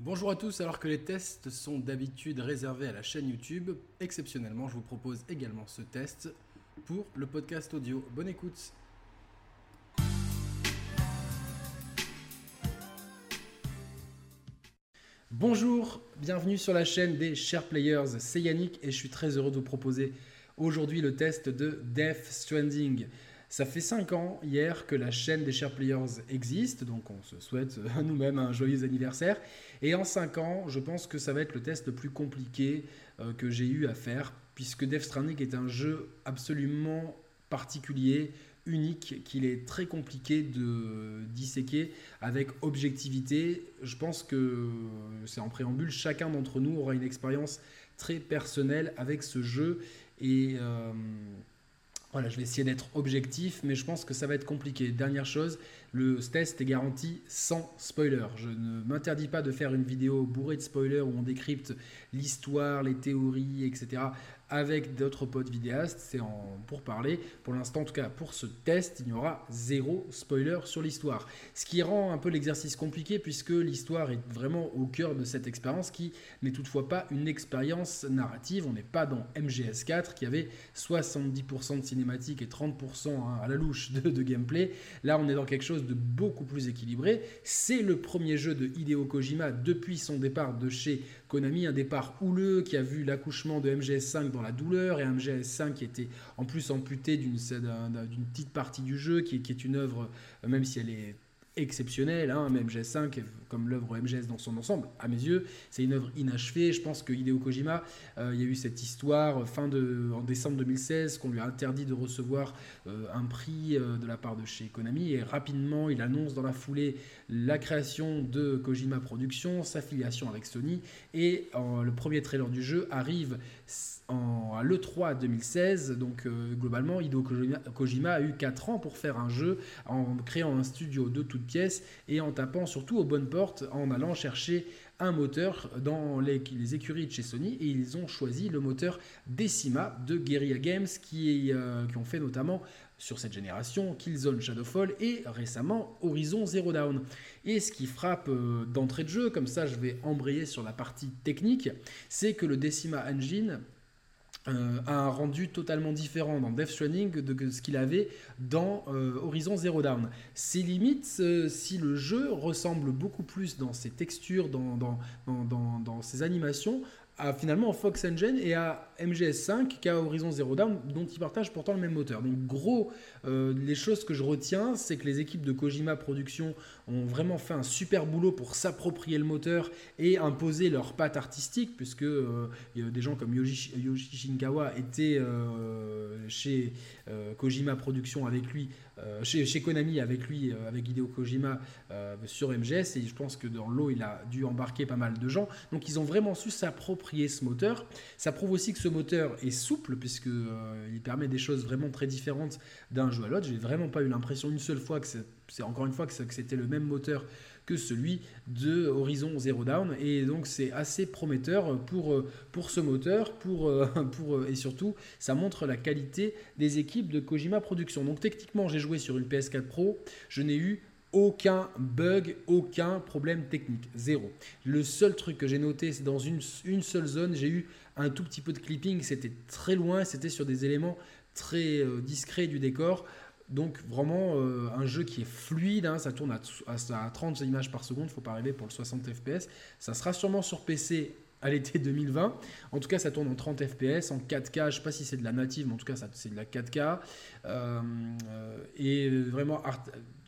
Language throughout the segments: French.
Bonjour à tous, alors que les tests sont d'habitude réservés à la chaîne YouTube, exceptionnellement je vous propose également ce test pour le podcast audio. Bonne écoute Bonjour, bienvenue sur la chaîne des Share Players, c'est Yannick et je suis très heureux de vous proposer aujourd'hui le test de Death Stranding. Ça fait 5 ans hier que la chaîne des Share Players existe, donc on se souhaite à nous-mêmes un joyeux anniversaire. Et en 5 ans, je pense que ça va être le test le plus compliqué euh, que j'ai eu à faire, puisque Death Stranding est un jeu absolument particulier, unique, qu'il est très compliqué de disséquer avec objectivité. Je pense que c'est en préambule, chacun d'entre nous aura une expérience très personnelle avec ce jeu. Et. Euh, voilà, je vais essayer d'être objectif, mais je pense que ça va être compliqué. Dernière chose, le test est garanti sans spoiler. Je ne m'interdis pas de faire une vidéo bourrée de spoilers où on décrypte l'histoire, les théories, etc avec d'autres potes vidéastes, c'est en pour parler. Pour l'instant, en tout cas, pour ce test, il y aura zéro spoiler sur l'histoire. Ce qui rend un peu l'exercice compliqué puisque l'histoire est vraiment au cœur de cette expérience qui n'est toutefois pas une expérience narrative. On n'est pas dans MGS4 qui avait 70% de cinématique et 30% hein, à la louche de gameplay. Là, on est dans quelque chose de beaucoup plus équilibré. C'est le premier jeu de Hideo Kojima depuis son départ de chez Konami, un départ houleux qui a vu l'accouchement de MGS5 dans la douleur et un MGS5 qui était en plus amputé d'une petite partie du jeu, qui, qui est une œuvre, même si elle est exceptionnel, hein, MGS5, comme l'œuvre MGS dans son ensemble, à mes yeux, c'est une œuvre inachevée. Je pense que Hideo Kojima, euh, il y a eu cette histoire fin de, en décembre 2016 qu'on lui a interdit de recevoir euh, un prix euh, de la part de chez Konami et rapidement il annonce dans la foulée la création de Kojima Productions, sa filiation avec Sony et le premier trailer du jeu arrive en, à l'E3 2016. Donc globalement, Hideo Kojima, a eu 4 ans pour faire un jeu en créant un studio de toutes pièces et en tapant surtout aux bonnes portes, en allant chercher un moteur dans les, écuries de chez Sony et ils ont choisi le moteur Decima de Guerrilla Games qui, euh, qui ont fait notamment sur cette génération Killzone Shadowfall et récemment Horizon Zero Dawn. Et ce qui frappe euh, d'entrée de jeu, comme ça je vais embrayer sur la partie technique, c'est que le Decima Engine euh, un rendu totalement différent dans Death Stranding de ce qu'il avait dans euh, Horizon Zero Dawn. C'est limite si le jeu ressemble beaucoup plus dans ses textures, dans, dans, dans, dans ses animations, à finalement Fox Engine et à MGS5 qu'à Horizon Zero Dawn, dont ils partagent pourtant le même moteur. Donc gros, euh, les choses que je retiens, c'est que les équipes de Kojima Productions ont vraiment fait un super boulot pour s'approprier le moteur et imposer leur patte artistique, puisque euh, des gens comme Yoshi, Shinkawa étaient euh, chez Kojima Productions avec lui, chez, chez, Konami avec lui, avec Hideo Kojima sur MGS, et je pense que dans l'eau, il a dû embarquer pas mal de gens. Donc ils ont vraiment su s'approprier ce moteur. Ça prouve aussi que ce moteur est souple puisque euh, il permet des choses vraiment très différentes d'un jeu à l'autre. J'ai vraiment pas eu l'impression une seule fois que c'est encore une fois que c'était le même moteur que celui de Horizon Zero Dawn et donc c'est assez prometteur pour, euh, pour ce moteur pour, euh, pour, et surtout ça montre la qualité des équipes de Kojima Productions. Donc techniquement j'ai joué sur une PS4 Pro, je n'ai eu aucun bug, aucun problème technique, zéro. Le seul truc que j'ai noté, c'est dans une, une seule zone, j'ai eu un tout petit peu de clipping, c'était très loin, c'était sur des éléments très euh, discrets du décor. Donc vraiment euh, un jeu qui est fluide, hein, ça tourne à, à, 30 images par seconde, il faut pas arriver pour le 60 fps. Ça sera sûrement sur PC à l'été 2020. En tout cas, ça tourne en 30 fps, en 4K. Je ne sais pas si c'est de la native, mais en tout cas, c'est de la 4K. Euh, et vraiment,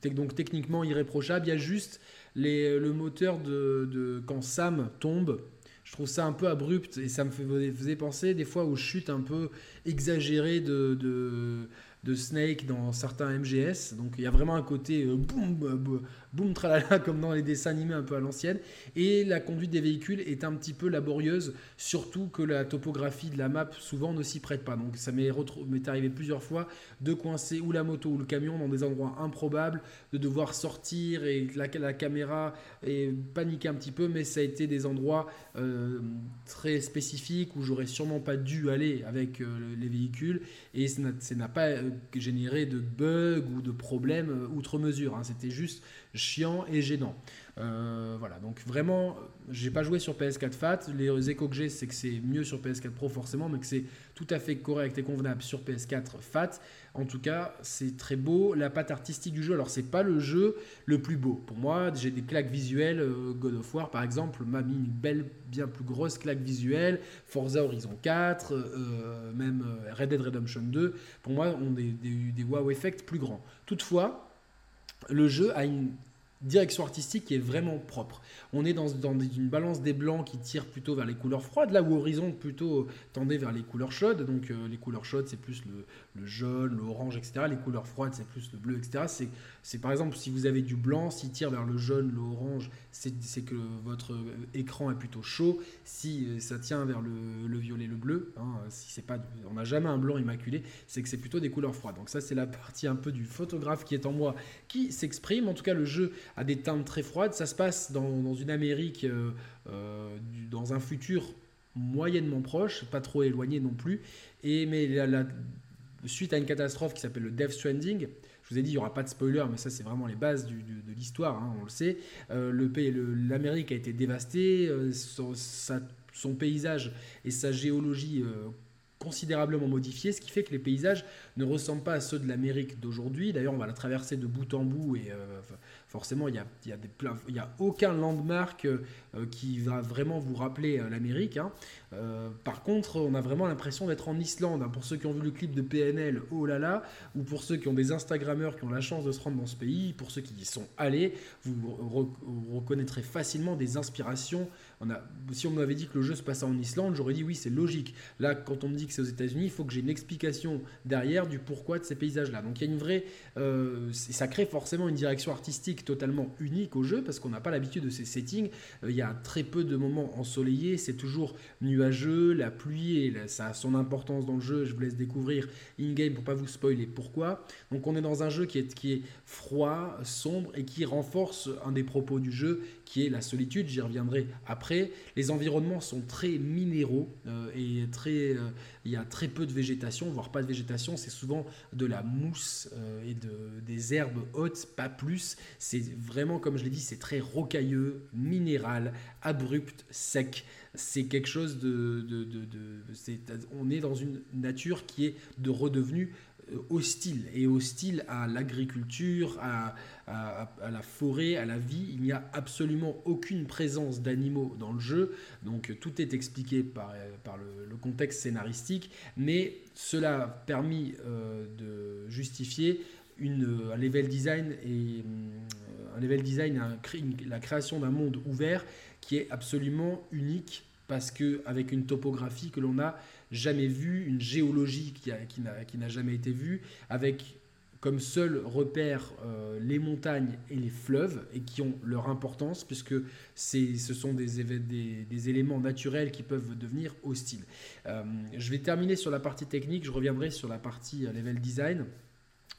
donc techniquement irréprochable. Il y a juste le moteur de, quand Sam tombe. Je trouve ça un peu abrupt et ça me faisait penser des fois aux chutes un peu exagérées de de Snake dans certains MGS. Donc il y a vraiment un côté euh, boum, boum, boum, tralala, comme dans les dessins animés un peu à l'ancienne. Et la conduite des véhicules est un petit peu laborieuse, surtout que la topographie de la map souvent ne s'y prête pas. Donc ça m'est arrivé plusieurs fois de coincer ou la moto ou le camion dans des endroits improbables, de devoir sortir et la, la caméra et paniquer un petit peu, mais ça a été des endroits euh, très spécifiques où j'aurais sûrement pas dû aller avec euh, les véhicules et ça n'a pas générer de bugs ou de problèmes euh, outre mesure. Hein. C'était juste chiant et gênant. Euh, voilà, donc vraiment, j'ai pas joué sur PS4 Fat. Les échos que j'ai, c'est que c'est mieux sur PS4 Pro forcément, mais que c'est tout à fait correct et convenable sur PS4 Fat. En tout cas, c'est très beau. La patte artistique du jeu, alors c'est pas le jeu le plus beau. Pour moi, j'ai des claques visuelles. Euh, God of War, par exemple, m'a mis une belle, bien plus grosse claque visuelle. Forza Horizon 4, euh, même Red Dead Redemption 2, pour moi, ont des, des, des wow effects plus grands. Toutefois, le jeu a une direction artistique qui est vraiment propre. On est dans, une balance des blancs qui tire plutôt vers les couleurs froides, là où Horizon plutôt tendait vers les couleurs chaudes. Donc euh, les couleurs chaudes, c'est plus le, jaune, l'orange, etc. Les couleurs froides, c'est plus le bleu, etc. C'est par exemple, si vous avez du blanc, s'il tire vers le jaune, l'orange, c'est que votre écran est plutôt chaud. Si euh, ça tient vers le, violet, le bleu, hein, si c'est pas, on n'a jamais un blanc immaculé, c'est que c'est plutôt des couleurs froides. Donc ça, c'est la partie un peu du photographe qui est en moi qui s'exprime. En tout cas, le jeu a des teintes très froides. Ça se passe dans, une Amérique, euh, euh, dans un futur moyennement proche, pas trop éloigné non plus. Et mais la, suite à une catastrophe qui s'appelle le Death Stranding, je vous ai dit, il n'y aura pas de spoiler, mais ça, c'est vraiment les bases de l'histoire, hein, on le sait. Euh, L'Amérique a été dévastée, son, son, paysage et sa géologie considérablement modifiés, ce qui fait que les paysages ne ressemblent pas à ceux de l'Amérique d'aujourd'hui. D'ailleurs, on va la traverser de bout en bout et forcément, il n'y a, y a, y a, aucun landmark euh, qui va vraiment vous rappeler euh, l'Amérique. Hein. Euh, par contre, on a vraiment l'impression d'être en Islande. Hein. Pour ceux qui ont vu le clip de PNL, oh là là, ou pour ceux qui ont des Instagrammeurs qui ont la chance de se rendre dans ce pays, pour ceux qui y sont allés, vous, reconnaîtrez facilement des inspirations. On a, si on m'avait dit que le jeu se passait en Islande, j'aurais dit oui, c'est logique. Là, quand on me dit que c'est aux États-Unis, il faut que j'ai une explication derrière du pourquoi de ces paysages-là. Donc il y a une vraie. ça crée forcément une direction artistique totalement unique au jeu parce qu'on n'a pas l'habitude de ces settings. Euh, il y a très peu de moments ensoleillés, c'est toujours nuageux, la pluie, ça a son importance dans le jeu. Je vous laisse découvrir in-game pour pas vous spoiler pourquoi. Donc on est dans un jeu qui est, qui est froid, sombre et qui renforce un des propos du jeu qui est la solitude. J'y reviendrai après. Les environnements sont très minéraux euh, et très, euh, il y a très peu de végétation, voire pas de végétation. C'est souvent de la mousse et de, des herbes hautes, pas plus. C'est vraiment, comme je l'ai dit, c'est très rocailleux, minéral, abrupt, sec. C'est quelque chose de... de, on est dans une nature qui est de redevenu euh, hostile et hostile à l'agriculture, à, la forêt, à la vie. Il n'y a absolument aucune présence d'animaux dans le jeu, donc tout est expliqué par, par le, contexte scénaristique, mais cela a permis euh, de justifier un level design et euh, un level design, la création d'un monde ouvert qui est absolument unique parce que avec une topographie que l'on n'a jamais vue, une géologie qui, n'a jamais été vue, avec comme seul repère euh, les montagnes et les fleuves et qui ont leur importance puisque ce sont des, éléments naturels qui peuvent devenir hostiles. Euh, je vais terminer sur la partie technique, je reviendrai sur la partie level design.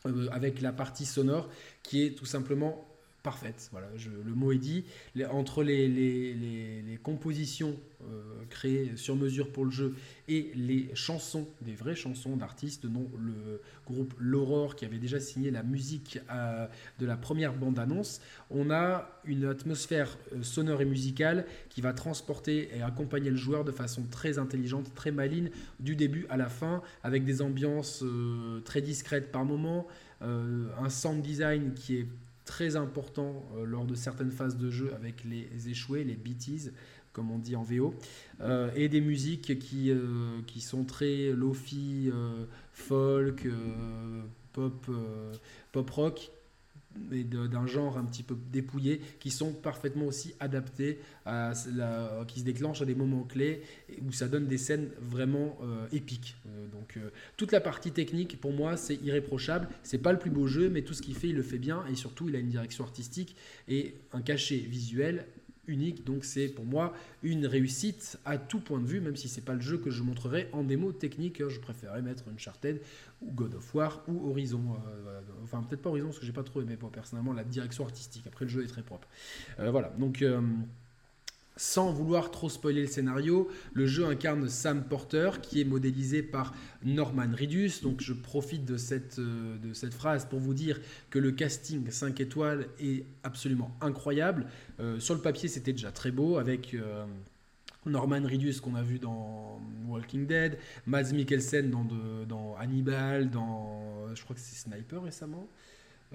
Euh, avec la partie sonore qui est tout simplement parfaite. Voilà, le mot est dit. entre les, les, compositions euh, créées sur mesure pour le jeu et les chansons, des vraies chansons d'artistes, dont le groupe L'Aurore qui avait déjà signé la musique euh, de la première bande-annonce, on a une atmosphère euh, sonore et musicale qui va transporter et accompagner le joueur de façon très intelligente, très maligne, du début à la fin, avec des ambiances très discrètes par moments, un sound design qui est très important euh, lors de certaines phases de jeu avec les échoués, les beaties, comme on dit en VO, euh, et des musiques qui, euh, qui sont très lofi, folk, pop, pop rock, et d'un genre un petit peu dépouillé qui sont parfaitement aussi adaptés à qui se déclenchent à des moments clés où ça donne des scènes vraiment euh, épiques. Euh, donc euh, toute la partie technique pour moi c'est irréprochable. C'est pas le plus beau jeu mais tout ce qu'il fait il le fait bien. Et surtout il a une direction artistique et un cachet visuel Donc c'est pour moi une réussite à tout point de vue, même si c'est pas le jeu que je montrerai en démo technique. Je préférerais mettre Uncharted ou God of War ou Horizon. Euh, enfin peut-être pas Horizon parce que j'ai pas trop aimé personnellement la direction artistique. Après le jeu est très propre. Euh, voilà donc. Sans vouloir trop spoiler le scénario, le jeu incarne Sam Porter qui est modélisé par Norman Reedus. Donc je profite de cette, euh, de cette phrase pour vous dire que le casting 5 étoiles est absolument incroyable. Euh, sur le papier c'était déjà très beau avec... Euh, Norman Reedus qu'on a vu dans Walking Dead, Mads Mikkelsen dans, dans Hannibal, dans je crois que c'est Sniper récemment.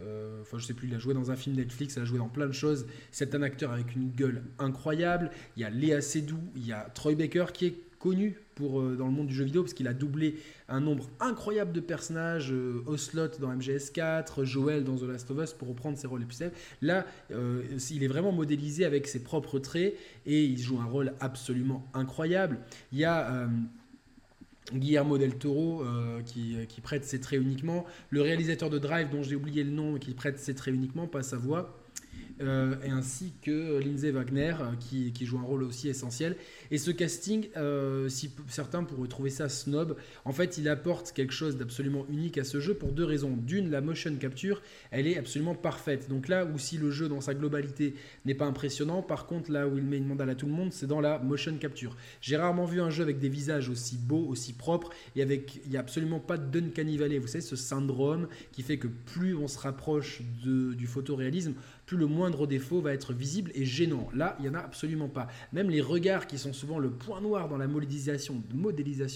Euh, enfin, je sais plus, il a joué dans un film Netflix, il a joué dans plein de choses. C'est un acteur avec une gueule incroyable. Il y a Léa Seydoux, il y a Troy Baker qui est connu pour, euh, dans le monde du jeu vidéo parce qu'il a doublé un nombre incroyable de personnages, euh, Ocelot dans MGS4, Joel dans The Last of Us pour reprendre ses rôles les plus célèbres. Là, il est vraiment modélisé avec ses propres traits et il joue un rôle absolument incroyable. Il y a Guillermo del Toro euh, qui, qui, prête ses traits uniquement, le réalisateur de Drive dont j'ai oublié le nom qui prête ses traits uniquement, pas sa voix, euh, et ainsi que Lindsay Wagner euh, qui, joue un rôle aussi essentiel. Et ce casting, euh, si certains pourraient trouver ça snob, en fait il apporte quelque chose d'absolument unique à ce jeu pour deux raisons. D'une, la motion capture, elle est absolument parfaite. Donc là où si le jeu dans sa globalité n'est pas impressionnant, par contre là où il met une mandale à tout le monde, c'est dans la motion capture. J'ai rarement vu un jeu avec des visages aussi beaux, aussi propres, et avec il n'y a absolument pas de Duncanny Valley. Vous savez, ce syndrome qui fait que plus on se rapproche de, du photoréalisme, plus le moindre défaut va être visible et gênant. Là, il n'y en a absolument pas. Même les regards qui sont souvent le point noir dans la modélisation,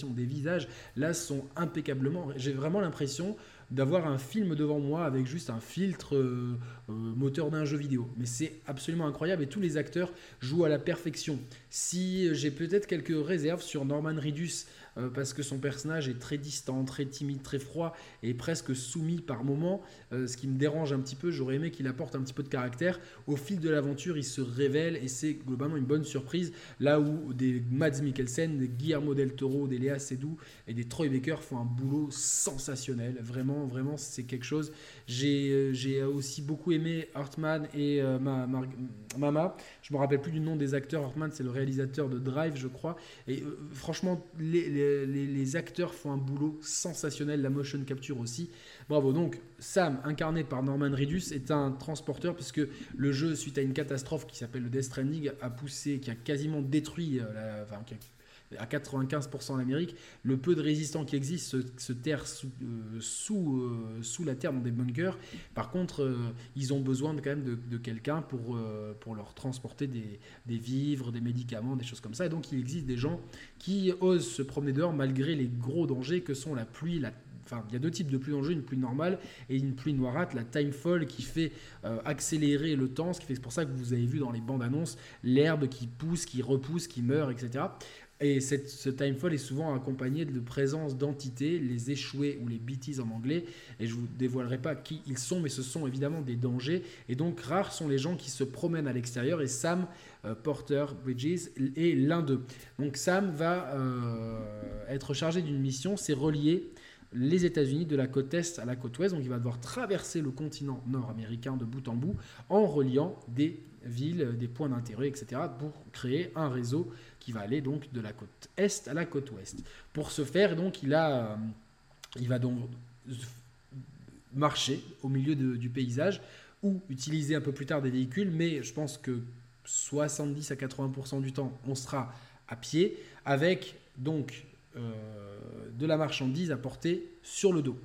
des visages, là, sont impeccablement... J'ai vraiment l'impression d'avoir un film devant moi avec juste un filtre euh, euh, moteur d'un jeu vidéo. Mais c'est absolument incroyable et tous les acteurs jouent à la perfection. Si j'ai peut-être quelques réserves sur Norman Reedus euh, parce que son personnage est très distant, très timide, très froid et presque soumis par moments, euh, ce qui me dérange un petit peu. J'aurais aimé qu'il apporte un petit peu de caractère. Au fil de l'aventure, il se révèle et c'est globalement une bonne surprise. Là où des Mads Mikkelsen, des Guillermo del Toro, des Léa Seydoux et des Troy Baker font un boulot sensationnel. Vraiment, vraiment, c'est quelque chose. J'ai euh, aussi beaucoup aimé Hartman et Mama. Je me rappelle plus du nom des acteurs. Hartman, c'est le réalisateur de Drive, je crois. Et franchement, les acteurs font un boulot sensationnel, la motion capture aussi. Bravo. Donc, Sam, incarné par Norman Reedus, est un transporteur puisque le jeu, suite à une catastrophe qui s'appelle le Death Stranding, a poussé, qui a quasiment détruit, euh, la, enfin, à 95% l'Amérique, le peu de résistants qui existent se, terrent sous, euh, euh, sous, la terre dans des bunkers. Par contre, euh, ils ont besoin de, quand même de, quelqu'un pour, leur transporter des, vivres, des médicaments, des choses comme ça. Et donc, il existe des gens qui osent se promener dehors malgré les gros dangers que sont la pluie, Enfin, il y a deux types de pluie dangereuse, une pluie normale et une pluie noirate, la timefall qui fait accélérer le temps, ce qui fait c'est pour ça que vous avez vu dans les bandes annonces l'herbe qui pousse, qui repousse, qui meurt, etc. Et cette, ce timefall est souvent accompagné de présence d'entités, les échoués ou les BTs en anglais. Et je ne vous dévoilerai pas qui ils sont, mais ce sont évidemment des dangers. Et donc, rares sont les gens qui se promènent à l'extérieur. Et Sam euh, Porter Bridges est l'un d'eux. Donc, Sam va euh, être chargé d'une mission, c'est relier les États-Unis de la côte est à la côte ouest. Donc, il va devoir traverser le continent nord-américain de bout en bout en reliant des villes, des points d'intérêt, etc., pour créer un réseau qui va aller donc de la côte est à la côte ouest. Pour ce faire, donc, il, a, euh, il va donc marcher au milieu du paysage ou utiliser un peu plus tard des véhicules, mais je pense que 70 à 80% du temps, on sera à pied avec donc euh, de la marchandise à porter sur le dos.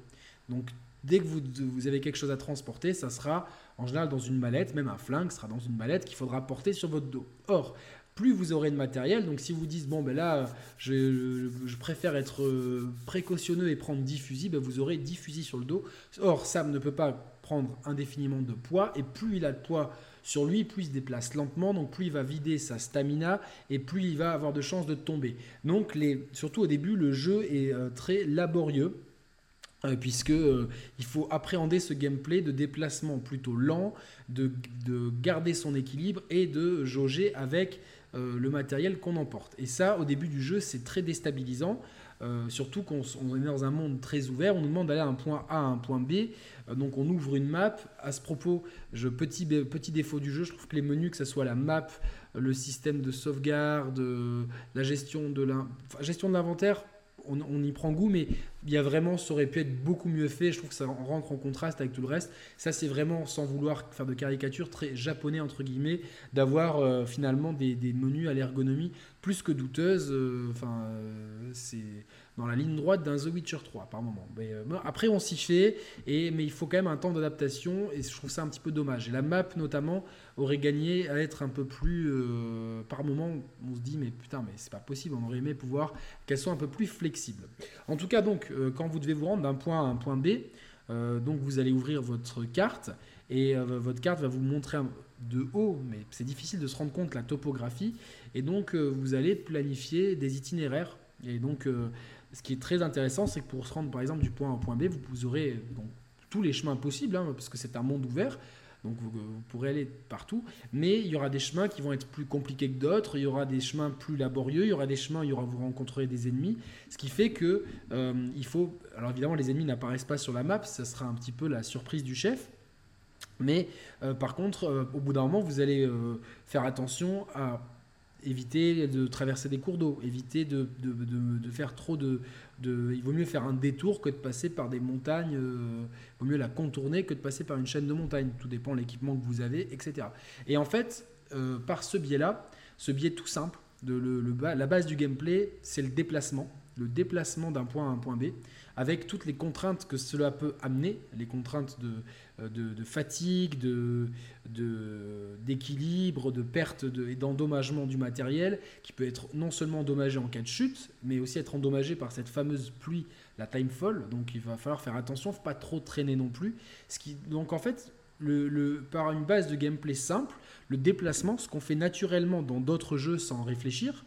Donc dès que vous, vous, avez quelque chose à transporter, ça sera en général dans une mallette, même un flingue sera dans une mallette qu'il faudra porter sur votre dos. Or, plus vous aurez de matériel. Donc si vous dites, bon, ben là, je, préfère être euh, précautionneux et prendre 10 fusils, ben vous aurez 10 fusils sur le dos. Or, Sam ne peut pas prendre indéfiniment de poids, et plus il a de poids sur lui, plus il se déplace lentement, donc plus il va vider sa stamina, et plus il va avoir de chances de tomber. Donc, les, surtout au début, le jeu est euh, très laborieux euh, puisque il faut appréhender ce gameplay de déplacement plutôt lent, de, de, garder son équilibre et de jauger avec euh, le matériel qu'on emporte. Et ça, au début du jeu, c'est très déstabilisant. Euh, surtout qu'on est dans un monde très ouvert, on nous demande d'aller à un point A à un point B, euh, donc on ouvre une map. À ce propos, je, petit, petit défaut du jeu, je trouve que les menus, que ce soit la map, le système de sauvegarde, la gestion de l'inventaire, on, y prend goût, mais il y a vraiment, ça aurait pu être beaucoup mieux fait. Je trouve que ça rentre en contraste avec tout le reste. Ça, c'est vraiment, sans vouloir faire de caricature, très japonais, entre guillemets, d'avoir euh, finalement des, menus à l'ergonomie plus que douteuse. Euh, enfin, euh, c'est dans la ligne droite d'un The Witcher 3 par moment. Mais, après, on s'y fait, et, mais il faut quand même un temps d'adaptation, et je trouve ça un petit peu dommage. Et la map, notamment, aurait gagné à être un peu plus. par moment, on se dit, mais putain, mais c'est pas possible, on aurait aimé pouvoir qu'elle soit un peu plus flexible. En tout cas, donc, euh, quand vous devez vous rendre d'un point à un point B, euh, donc vous allez ouvrir votre carte et euh, votre carte va vous montrer de haut, mais c'est difficile de se rendre compte la topographie, et donc vous allez planifier des itinéraires. Et donc, ce qui est très intéressant, c'est que pour se rendre par exemple du point A au point B, vous, aurez tous les chemins possibles, hein, parce que c'est un monde ouvert. Donc vous, pourrez aller partout, mais il y aura des chemins qui vont être plus compliqués que d'autres, il y aura des chemins plus laborieux, il y aura des chemins, aura vous rencontrerez des ennemis, ce qui fait que euh, il faut, alors évidemment les ennemis n'apparaissent pas sur la map, ça sera un petit peu la surprise du chef, mais euh, par contre euh, au bout d'un moment vous allez faire attention à éviter de traverser des cours d'eau, éviter de, de, de, faire trop de, Il vaut mieux faire un détour que de passer par des montagnes, euh, il vaut mieux la contourner que de passer par une chaîne de montagnes. Tout dépend de l'équipement que vous avez, etc. Et en fait, euh, par ce biais-là, ce biais tout simple, de le, la base du gameplay, c'est le déplacement, le déplacement d'un point à un point B, avec toutes les contraintes que cela peut amener, les contraintes de, euh, de, fatigue, de, d'équilibre, de, perte et d'endommagement du matériel, qui peut être non seulement endommagé en cas de chute, mais aussi être endommagé par cette fameuse pluie, la timefall. Donc il va falloir faire attention, faut pas trop traîner non plus. Ce qui, donc en fait, le, par une base de gameplay simple, le déplacement, ce qu'on fait naturellement dans d'autres jeux sans réfléchir,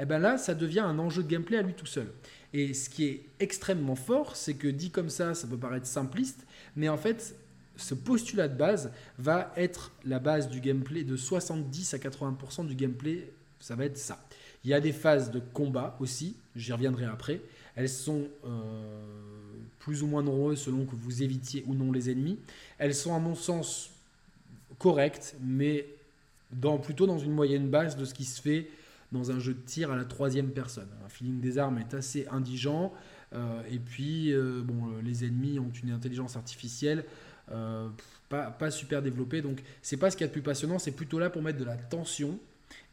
eh ben là, ça devient un enjeu de gameplay à lui tout seul. Et ce qui est extrêmement fort, c'est que dit comme ça, ça peut paraître simpliste, mais en fait, ce postulat de base va être la base du gameplay de 70 à 80% du gameplay, ça va être ça. Il y a des phases de combat aussi, j'y reviendrai après. Elles sont euh, plus ou moins nombreuses selon que vous évitiez ou non les ennemis. Elles sont à mon sens correctes, mais plutôt dans une moyenne base de ce qui se fait dans un jeu de tir à la troisième personne. Un feeling des armes est assez indigent. Euh, et puis, euh, bon, les ennemis ont une intelligence artificielle euh, pas, super développé. Donc, c'est pas ce qu'il y a de plus passionnant, c'est plutôt là pour mettre de la tension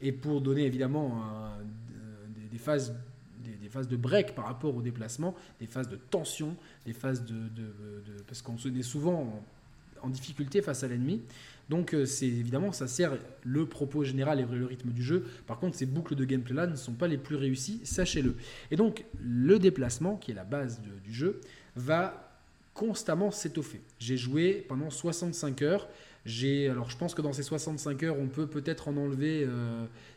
et pour donner évidemment des, phases des, phases de break par rapport au déplacement, des phases de tension, des phases de, parce qu'on se est souvent en, difficulté face à l'ennemi. Donc euh, c'est évidemment ça sert le propos général et le rythme du jeu. Par contre, ces boucles de gameplay là ne sont pas les plus réussies, sachez-le. Et donc le déplacement, qui est la base du jeu, va constamment s'étoffer. J'ai joué pendant 65 heures. J'ai, alors je pense que dans ces 65 heures, on peut peut-être en enlever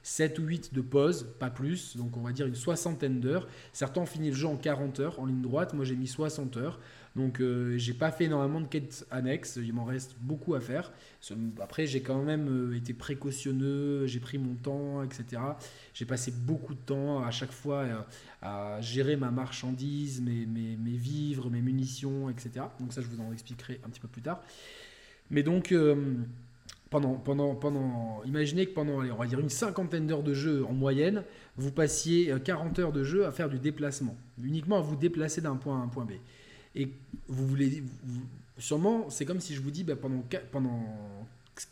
7 euh, ou 8 de pause, pas plus, donc on va dire une soixantaine d'heures. Certains ont fini le jeu en 40 heures en ligne droite, moi j'ai mis 60 heures. Donc euh, j'ai pas fait énormément de quêtes annexes, il m'en reste beaucoup à faire. Après j'ai quand même euh, été précautionneux, j'ai pris mon temps, etc. J'ai passé beaucoup de temps à chaque fois à, gérer ma marchandise, mes, mes, vivres, mes munitions, etc. Donc ça je vous en expliquerai un petit peu plus tard. Mais donc euh, pendant, pendant, pendant, imaginez que pendant, on va dire une cinquantaine d'heures de jeu en moyenne, vous passiez 40 heures de jeu à faire du déplacement, uniquement à vous déplacer d'un point à un point B. Et vous voulez. sûrement, c'est comme si je vous dis bah, pendant, pendant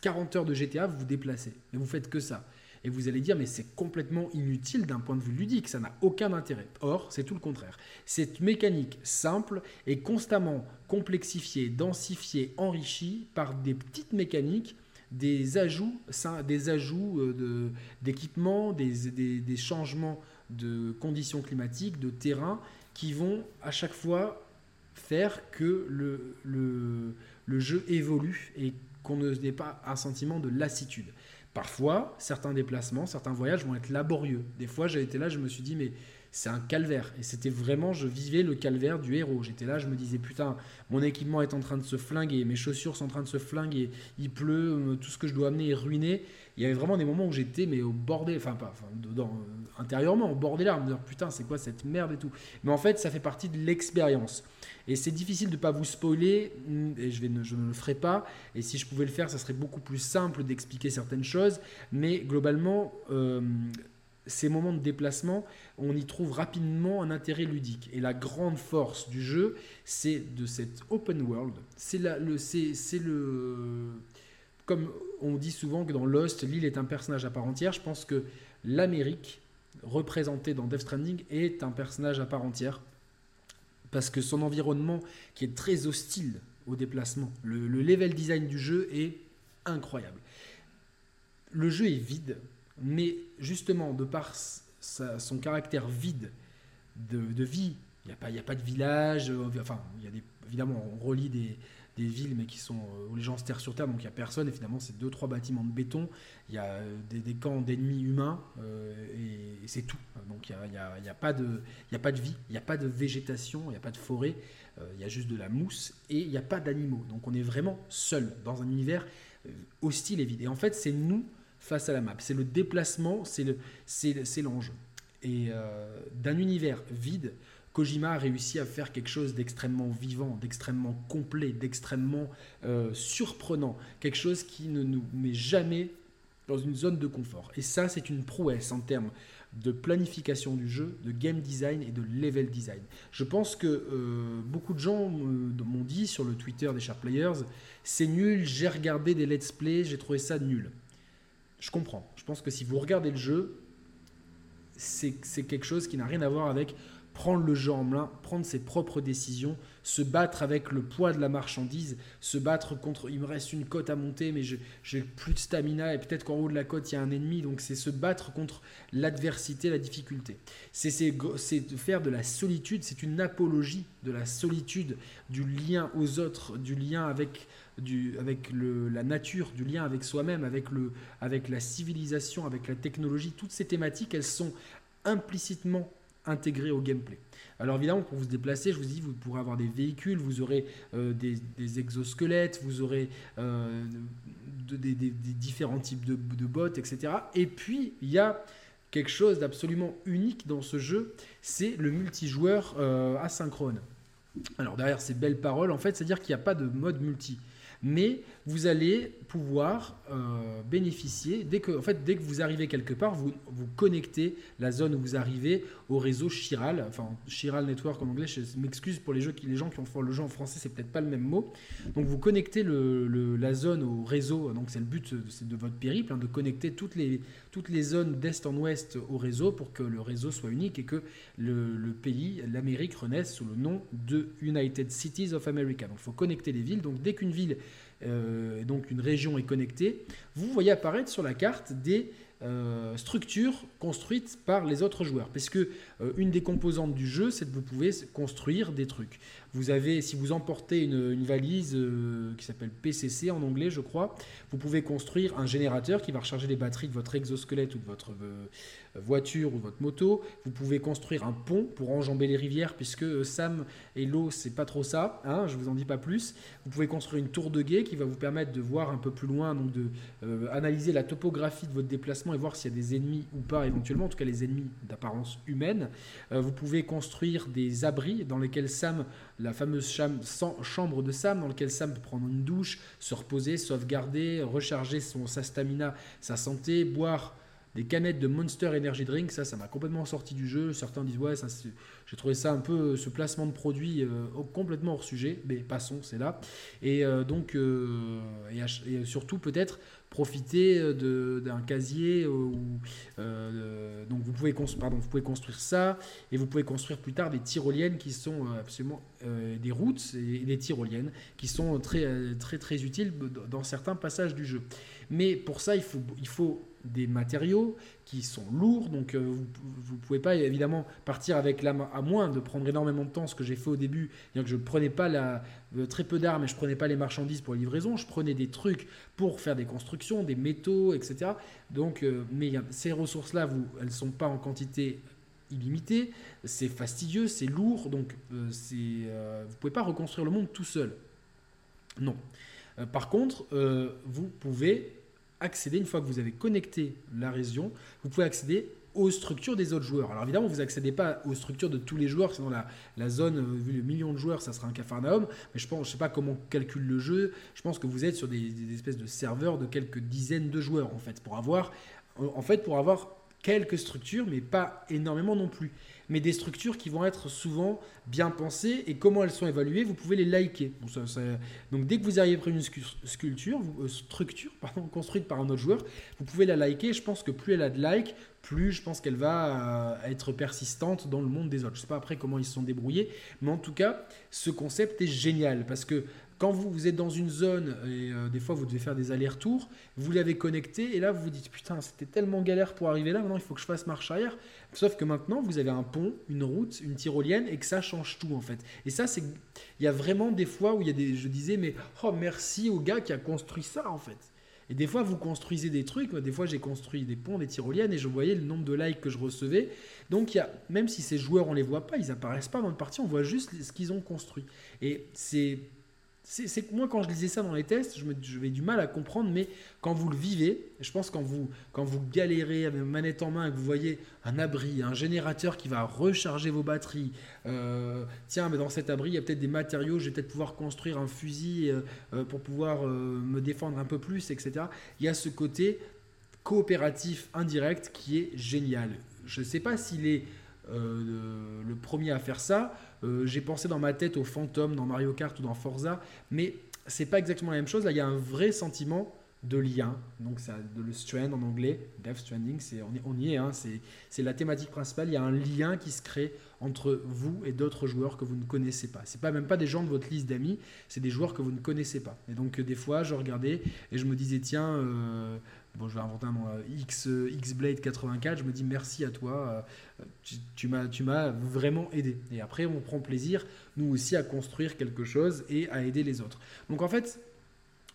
40 heures de GTA, vous vous déplacez. Mais vous faites que ça. Et vous allez dire, mais c'est complètement inutile d'un point de vue ludique, ça n'a aucun intérêt. Or, c'est tout le contraire. Cette mécanique simple est constamment complexifiée, densifiée, enrichie par des petites mécaniques, des ajouts, des ajouts euh, d'équipements, des, des, changements de conditions climatiques, de terrain, qui vont à chaque fois faire que le, le, le jeu évolue et qu'on n'ait pas un sentiment de lassitude. Parfois, certains déplacements, certains voyages vont être laborieux. Des fois, j'ai été là, je me suis dit, mais c'est un calvaire. Et c'était vraiment, je vivais le calvaire du héros. J'étais là, je me disais, putain, mon équipement est en train de se flinguer, mes chaussures sont en train de se flinguer, il pleut, euh, tout ce que je dois amener est ruiné. Il y avait vraiment des moments où j'étais, mais au bord enfin, pas, euh, intérieurement, au bord des larmes, me dire, putain, c'est quoi cette merde et tout. Mais en fait, ça fait partie de l'expérience. Et c'est difficile de ne pas vous spoiler, mm, et je, vais je ne le ferai pas. Et si je pouvais le faire, ça serait beaucoup plus simple d'expliquer certaines choses. Mais globalement, euh, ces moments de déplacement, on y trouve rapidement un intérêt ludique. Et la grande force du jeu, c'est de cette open world. C'est le, c'est le, comme on dit souvent que dans Lost, l'île est un personnage à part entière. Je pense que l'Amérique représentée dans Death Stranding est un personnage à part entière parce que son environnement qui est très hostile au déplacement, le level design du jeu est incroyable. Le jeu est vide, mais justement, de par son caractère vide de, vie, il n'y a, pas, a pas de village, euh, enfin, y a évidemment, on relie des, villes, mais qui sont euh, où les gens se terrent sur terre, donc il n'y a personne, et finalement, c'est deux, trois bâtiments de béton, il y a euh, des, camps d'ennemis humains, et, c'est tout. Donc il n'y a, a, pas de, a pas de vie, il n'y a pas de végétation, il n'y a pas de forêt, il y a juste de la mousse, et il n'y a pas d'animaux. Donc on est vraiment seul dans un univers hostile et vide. Et en fait, c'est nous face à la map. C'est le déplacement, c'est l'enjeu. Et euh, d'un univers vide, Kojima a réussi à faire quelque chose d'extrêmement vivant, d'extrêmement complet, d'extrêmement euh, surprenant. Quelque chose qui ne nous met jamais dans une zone de confort. Et ça, c'est une prouesse en termes de planification du jeu, de game design et de level design. Je pense que euh, beaucoup de gens m'ont dit sur le Twitter des Sharp Players, c'est nul, j'ai regardé des let's play, j'ai trouvé ça nul je comprends. Je pense que si vous regardez le jeu, c'est quelque chose qui n'a rien à voir avec prendre le jeu en main, prendre ses propres décisions, se battre avec le poids de la marchandise, se battre contre il me reste une côte à monter mais j'ai plus de stamina et peut-être qu'en haut de la côte il y a un ennemi donc c'est se battre contre l'adversité, la difficulté. C'est de faire de la solitude, c'est une apologie de la solitude, du lien aux autres, du lien avec avec la nature, du lien avec soi-même, avec, la civilisation, avec la technologie, toutes ces thématiques, elles sont implicitement intégrées au gameplay. Alors évidemment, pour vous déplacer, je vous dis, vous pourrez avoir des véhicules, vous aurez euh, des, exosquelettes, vous aurez euh, des, différents types de, de bots, etc. Et puis, il y a quelque chose d'absolument unique dans ce jeu, c'est le multijoueur euh, asynchrone. Alors derrière ces belles paroles, en fait, c'est-à-dire qu'il n'y a pas de mode multi mais vous allez pouvoir euh, bénéficier, dès que, en fait, dès que vous arrivez quelque part, vous, vous connectez la zone où vous arrivez au réseau Chiral, enfin Chiral Network en anglais, je m'excuse pour les, jeux qui, les gens qui ont le jeu en français, c'est peut-être pas le même mot. Donc vous connectez le, la zone au réseau, donc c'est le but de votre périple, hein, de connecter toutes les, toutes les zones d'est en ouest au réseau pour que le réseau soit unique et que le, le pays, l'Amérique, renaisse sous le nom de United Cities of America. Donc il faut connecter les villes, donc dès qu'une ville euh, donc une région est connectée, vous voyez apparaître sur la carte des euh, structures construites par les autres joueurs. Parce que euh, une des composantes du jeu, c'est que vous pouvez construire des trucs. Vous avez, si vous emportez une, valise qui s'appelle PCC en anglais, je crois, vous pouvez construire un générateur qui va recharger les batteries de votre exosquelette ou de votre voiture ou votre moto. Vous pouvez construire un pont pour enjamber les rivières, puisque euh, Sam et l'eau, c'est pas trop ça. Hein, je vous en dis pas plus. Vous pouvez construire une tour de guet qui va vous permettre de voir un peu plus loin, donc de euh, analyser la topographie de votre déplacement et voir s'il y a des ennemis ou pas éventuellement, en tout cas les ennemis d'apparence humaine. Euh, vous pouvez construire des abris dans lesquels Sam, la fameuse chambre de Sam, dans lequel Sam peut prendre une douche, se reposer, sauvegarder, recharger son, sa stamina, sa santé, boire des canettes de Monster Energy Drink, ça, ça m'a complètement sorti du jeu. Certains disent, ouais, j'ai trouvé ça un peu, ce placement de produit euh, complètement hors sujet, mais passons, c'est là. Et euh, donc, euh, et, surtout peut-être profiter d'un casier où, donc vous pouvez, pardon, vous pouvez construire ça et vous pouvez construire plus tard des tyroliennes qui sont absolument des routes et des tyroliennes qui sont très très très utiles dans certains passages du jeu. Mais pour ça, il faut, il faut des matériaux qui sont lourds, donc euh, vous ne pouvez pas évidemment partir avec main, à moins de prendre énormément de temps, ce que j'ai fait au début, que je ne prenais pas la, euh, très peu d'armes et je prenais pas les marchandises pour la livraison, je prenais des trucs pour faire des constructions, des métaux, etc. Donc, euh, mais ces ressources-là, elles ne sont pas en quantité illimitée, c'est fastidieux, c'est lourd, donc c'est, vous ne pouvez pas reconstruire le monde tout seul. Non. par contre, vous pouvez accéder, une fois que vous avez connecté la région, vous pouvez accéder aux structures des autres joueurs. Alors évidemment, vous n'accédez pas aux structures de tous les joueurs, sinon la, la zone, euh, vu le million de joueurs, ça sera un cafarnaum. Mais je pense, je sais pas comment calcule le jeu. Je pense que vous êtes sur des, espèces de serveurs de quelques dizaines de joueurs en fait, pour avoir, en fait, pour avoir quelques structures, mais pas énormément non plus. Mais des structures qui vont être souvent bien pensées et comment elles sont évaluées, vous pouvez les liker. Donc dès que vous arrivez près d'une sculpture, euh, structure construite par un autre joueur, vous pouvez la liker. Je pense que plus elle a de likes, plus je pense qu'elle va euh, être persistante dans le monde des autres. Je ne sais pas après comment ils se sont débrouillés, mais en tout cas, ce concept est génial parce que quand vous, êtes dans une zone et euh, des fois vous devez faire des allers-retours, vous l'avez connecté et là vous vous dites putain c'était tellement galère pour arriver là, maintenant il faut que je fasse marche arrière. Sauf que maintenant vous avez un pont, une route, une tyrolienne et que ça change tout en fait. Et ça c'est il y a vraiment des fois où il y a des je disais mais oh merci au gars qui a construit ça en fait. Et des fois, vous construisez des trucs. Des fois, j'ai construit des ponts, des tyroliennes, et je voyais le nombre de likes que je recevais. Donc, il y a, même si ces joueurs, on les voit pas, ils apparaissent pas dans le partie, on voit juste ce qu'ils ont construit. Et c'est c'est moi, quand je lisais ça dans les tests, je j'avais du mal à comprendre, mais quand vous le vivez, je pense quand vous, quand vous galérez avec manette en main et que vous voyez un abri, un générateur qui va recharger vos batteries, euh, tiens, mais dans cet abri, il y a peut-être des matériaux, je vais peut-être pouvoir construire un fusil euh, euh, pour pouvoir me défendre un peu plus, etc. Il y a ce côté coopératif indirect qui est génial. Je ne sais pas s'il est le premier à faire ça. Euh, j'ai pensé dans ma tête au fantôme dans Mario Kart ou dans Forza, mais c'est pas exactement la même chose. Là, il y a un vrai sentiment de lien. Donc, c'est le strand en anglais, Death Stranding, c'est, on, y est, hein, c'est, la thématique principale. Il y a un lien qui se crée entre vous et d'autres joueurs que vous ne connaissez pas. C'est pas même pas des gens de votre liste d'amis, c'est des joueurs que vous ne connaissez pas. Et donc, des fois, je regardais et je me disais, tiens, euh, bon, je vais inventer un nom, euh, X, X-Blade 84, je me dis merci à toi, tu, m'as vraiment aidé. Et après, on prend plaisir, nous aussi, à construire quelque chose et à aider les autres. Donc en fait,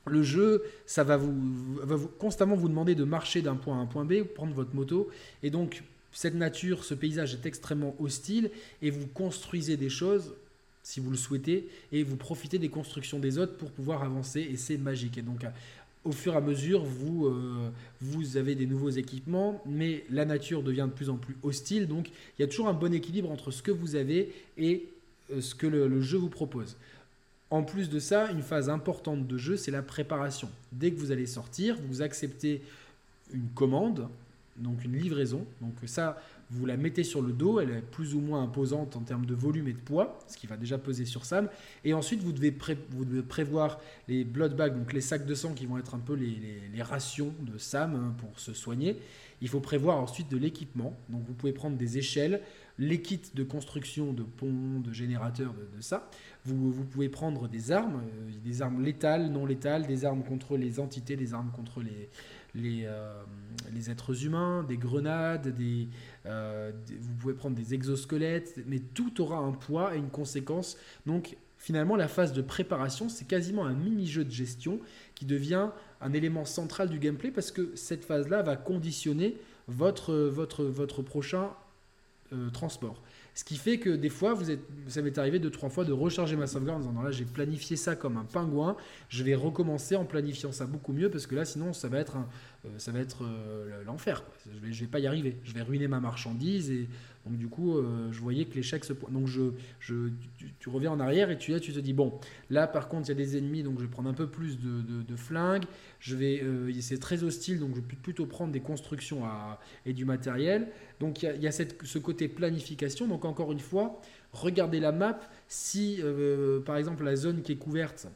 le jeu, ça va vous, va vous constamment vous demander de marcher d'un point à un point B, prendre votre moto. Et donc, cette nature, ce paysage est extrêmement hostile et vous construisez des choses si vous le souhaitez, et vous profitez des constructions des autres pour pouvoir avancer, et c'est magique. Et donc, au fur et à mesure, vous, euh, vous avez des nouveaux équipements, mais la nature devient de plus en plus hostile. Donc, il y a toujours un bon équilibre entre ce que vous avez et euh, ce que le, jeu vous propose. En plus de ça, une phase importante de jeu, c'est la préparation. Dès que vous allez sortir, vous acceptez une commande, donc une livraison. Donc ça, vous la mettez sur le dos, elle est plus ou moins imposante en termes de volume et de poids, ce qui va déjà peser sur Sam. Et ensuite, vous devez, prévoir les blood bags, donc les sacs de sang qui vont être un peu les, les, rations de Sam hein, pour se soigner. Il faut prévoir ensuite de l'équipement. Donc vous pouvez prendre des échelles, les kits de construction de ponts, de générateurs, de, ça. Vous, vous, pouvez prendre des armes, euh, des armes létales, non létales, des armes contre les entités, des armes contre les, les, euh, les êtres humains, des grenades, euh, vous pouvez prendre des exosquelettes, mais tout aura un poids et une conséquence. Donc finalement, la phase de préparation, c'est quasiment un mini-jeu de gestion qui devient un élément central du gameplay parce que cette phase-là va conditionner votre, votre, votre prochain euh, transport. Ce qui fait que des fois, vous êtes, ça m'est arrivé deux, trois fois de recharger ma sauvegarde en disant là, j'ai planifié ça comme un pingouin, je vais recommencer en planifiant ça beaucoup mieux parce que là, sinon, ça va être, euh, ça va être euh, l'enfer. Je vais, je vais pas y arriver. Je vais ruiner ma marchandise et donc du coup, euh, je voyais que l'échec se... Donc je, je, tu, reviens en arrière et tu, là, tu te dis, bon, là par contre, il y a des ennemis, donc je vais prendre un peu plus de, de, flingues. Je vais, euh, c'est très hostile, donc je vais plutôt prendre des constructions à, et du matériel. Donc il y a, cette, ce côté planification. Donc encore une fois, regardez la map. Si, euh, par exemple, la zone qui est couverte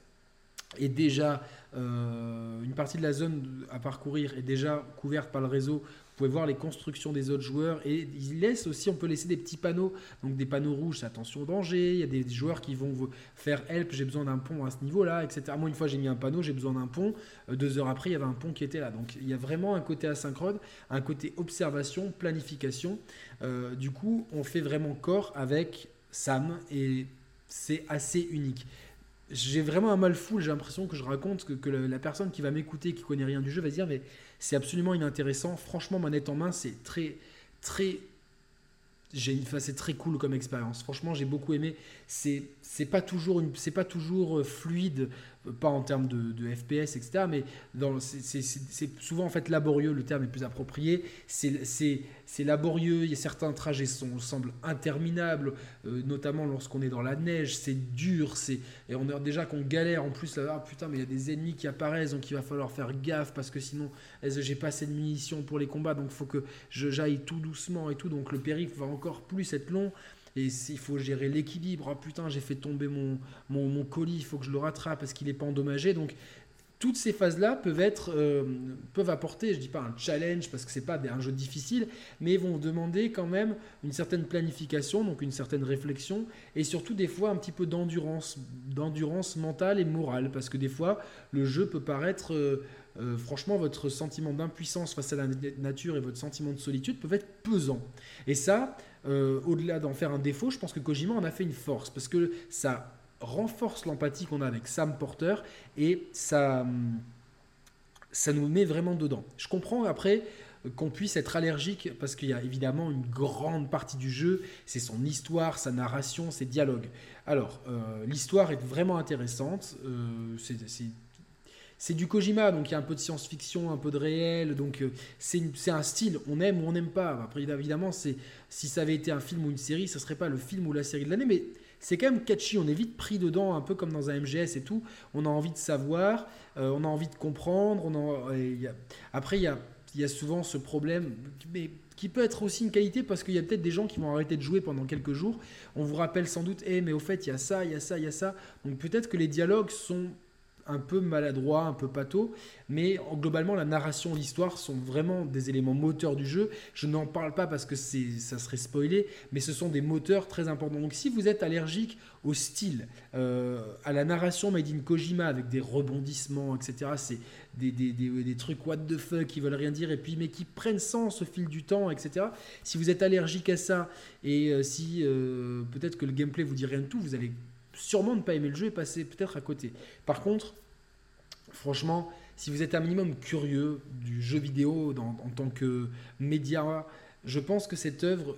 est déjà une partie de la zone à parcourir est déjà couverte par le réseau pouvez voir les constructions des autres joueurs et ils laissent aussi, on peut laisser des petits panneaux, donc des panneaux rouges, attention au danger. Il y a des joueurs qui vont vous faire help, j'ai besoin d'un pont à ce niveau-là, etc. Moi, une fois, j'ai mis un panneau, j'ai besoin d'un pont. Euh, deux heures après, il y avait un pont qui était là. Donc, il y a vraiment un côté asynchrone, un côté observation, planification. Euh, du coup, on fait vraiment corps avec Sam et c'est assez unique j'ai vraiment un mal fou, j'ai l'impression que je raconte que, la, personne qui va m'écouter, qui connaît rien du jeu, va se dire mais c'est absolument inintéressant. Franchement, manette en main, c'est très, très. J'ai c'est très cool comme expérience. Franchement, j'ai beaucoup aimé. C'est, c'est pas toujours, c'est pas toujours euh, fluide. Pas en termes de, FPS, etc. Mais c'est souvent en fait laborieux, le terme est plus approprié. C'est laborieux, il y a certains trajets semblent interminables, euh, notamment lorsqu'on est dans la neige, c'est dur, et on a déjà qu'on galère en plus, là, ah, putain, mais il y a des ennemis qui apparaissent, donc il va falloir faire gaffe parce que sinon, j'ai pas assez de munitions pour les combats, donc faut que j'aille tout doucement et tout, donc le périph' va encore plus être long. Et il faut gérer l'équilibre. Ah putain, j'ai fait tomber mon, mon, colis, il faut que je le rattrape parce qu'il n'est pas endommagé. Donc, toutes ces phases-là peuvent euh, peuvent apporter, je dis pas un challenge parce que c'est pas un jeu difficile, mais vont demander quand même une certaine planification, donc une certaine réflexion et surtout des fois un petit peu d'endurance, d'endurance mentale et morale parce que des fois le jeu peut paraître euh, euh, franchement, votre sentiment d'impuissance face à la nature et votre sentiment de solitude peuvent être pesants. Et ça, euh, au-delà d'en faire un défaut, je pense que Kojima en a fait une force, parce que ça renforce l'empathie qu'on a avec Sam Porter, et ça, ça nous met vraiment dedans. Je comprends après qu'on puisse être allergique, parce qu'il y a évidemment une grande partie du jeu, c'est son histoire, sa narration, ses dialogues. Alors, euh, l'histoire est vraiment intéressante, c'est c'est du Kojima, donc il y a un peu de science-fiction, un peu de réel, donc euh, c'est un style, on aime ou on n'aime pas. Après, évidemment, si ça avait été un film ou une série, ce serait pas le film ou la série de l'année, mais c'est quand même catchy, on est vite pris dedans, un peu comme dans un MGS et tout. On a envie de savoir, euh, on a envie de comprendre. Après, il y a, y a souvent ce problème, mais qui peut être aussi une qualité parce qu'il y a peut-être des gens qui vont arrêter de jouer pendant quelques jours. On vous rappelle sans doute, eh, mais au fait, il y a ça, il y a ça, il y a ça. Donc peut-être que les dialogues sont un peu maladroit, un peu pâteau, mais globalement la narration, l'histoire sont vraiment des éléments moteurs du jeu. Je n'en parle pas parce que ça serait spoilé, mais ce sont des moteurs très importants. Donc si vous êtes allergique au style, euh, à la narration made in Kojima avec des rebondissements, etc., c'est des, trucs what the fuck qui veulent rien dire et puis mais qui prennent sens au fil du temps, etc. Si vous êtes allergique à ça et euh, si euh, peut-être que le gameplay vous dit rien de tout, vous allez sûrement ne pas aimer le jeu et passer peut-être à côté. Par contre, franchement, si vous êtes un minimum curieux du jeu vidéo en tant que média, je pense que cette œuvre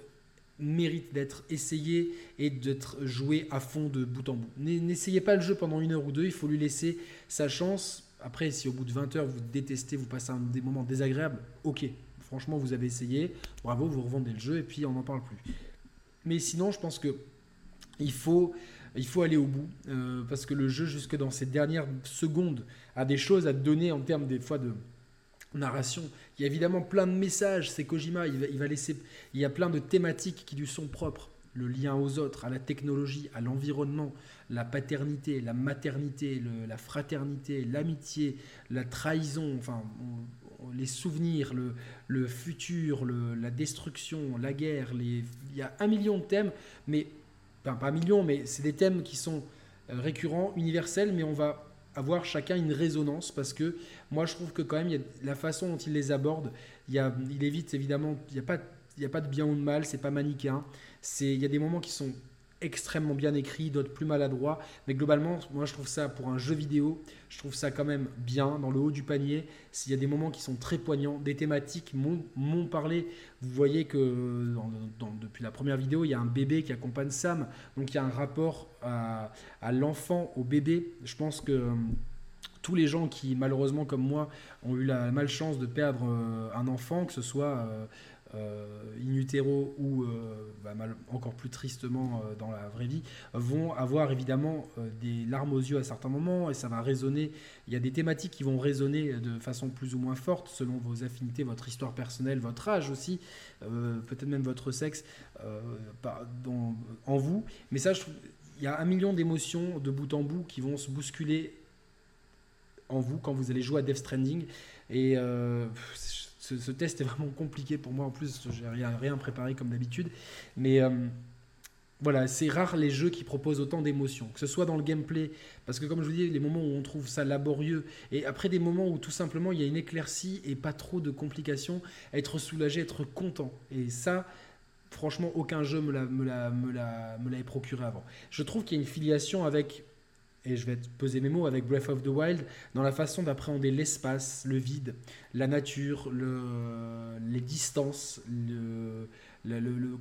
mérite d'être essayée et d'être jouée à fond de bout en bout. N'essayez pas le jeu pendant une heure ou deux, il faut lui laisser sa chance. Après, si au bout de 20 heures vous détestez, vous passez un, des moments désagréables, ok, franchement vous avez essayé, bravo, vous revendez le jeu et puis on n'en parle plus. Mais sinon, je pense que il faut il faut aller au bout, euh, parce que le jeu, jusque dans ses dernières secondes, a des choses à donner en termes des fois de narration. Il y a évidemment plein de messages, c'est Kojima, il va, laisser, il y a plein de thématiques qui lui sont propres. Le lien aux autres, à la technologie, à l'environnement, la paternité, la maternité, la fraternité, l'amitié, la trahison, enfin, les souvenirs, le, futur, la destruction, la guerre. Il y a un million de thèmes, mais enfin pas millions, mais c'est des thèmes qui sont euh, récurrents, universels, mais on va avoir chacun une résonance parce que moi je trouve que quand même y a la façon dont il les aborde, il, y a, il évite évidemment, il n'y a, pas, il y a pas de bien ou de mal, c'est pas manichéen, il y a des moments qui sont extrêmement bien écrit, d'autres plus maladroits. Mais globalement, moi je trouve ça pour un jeu vidéo, je trouve ça quand même bien dans le haut du panier. S'il y a des moments qui sont très poignants, des thématiques m'ont parlé. Vous voyez que depuis la première vidéo, il y a un bébé qui accompagne Sam. Donc il y a un rapport à, l'enfant, au bébé. Je pense que euh, tous les gens qui, malheureusement comme moi, ont eu la malchance de perdre euh, un enfant, que ce soit euh, in utero ou euh, bah, encore plus tristement euh, dans la vraie vie, vont avoir évidemment des larmes aux yeux à certains moments et ça va résonner. Il y a des thématiques qui vont résonner de façon plus ou moins forte selon vos affinités, votre histoire personnelle, votre âge aussi, peut-être même votre sexe en vous. Mais ça, il y a un million d'émotions de bout en bout qui vont se bousculer en vous quand vous allez jouer à Death Stranding. Et ce, test est vraiment compliqué pour moi. En plus, j'ai rien, rien préparé comme d'habitude. Mais euh, voilà, c'est rare les jeux qui proposent autant d'émotions, que ce soit dans le gameplay, parce que comme je vous dis, les moments où on trouve ça laborieux, et après des moments où tout simplement il y a une éclaircie et pas trop de complications, être soulagé, être content. Et ça, franchement, aucun jeu me l'avait me procuré avant. Je trouve qu'il y a une filiation avec et je vais peser mes mots avec Breath of the Wild, dans la façon d'appréhender l'espace, le vide, la nature, le, les distances, le,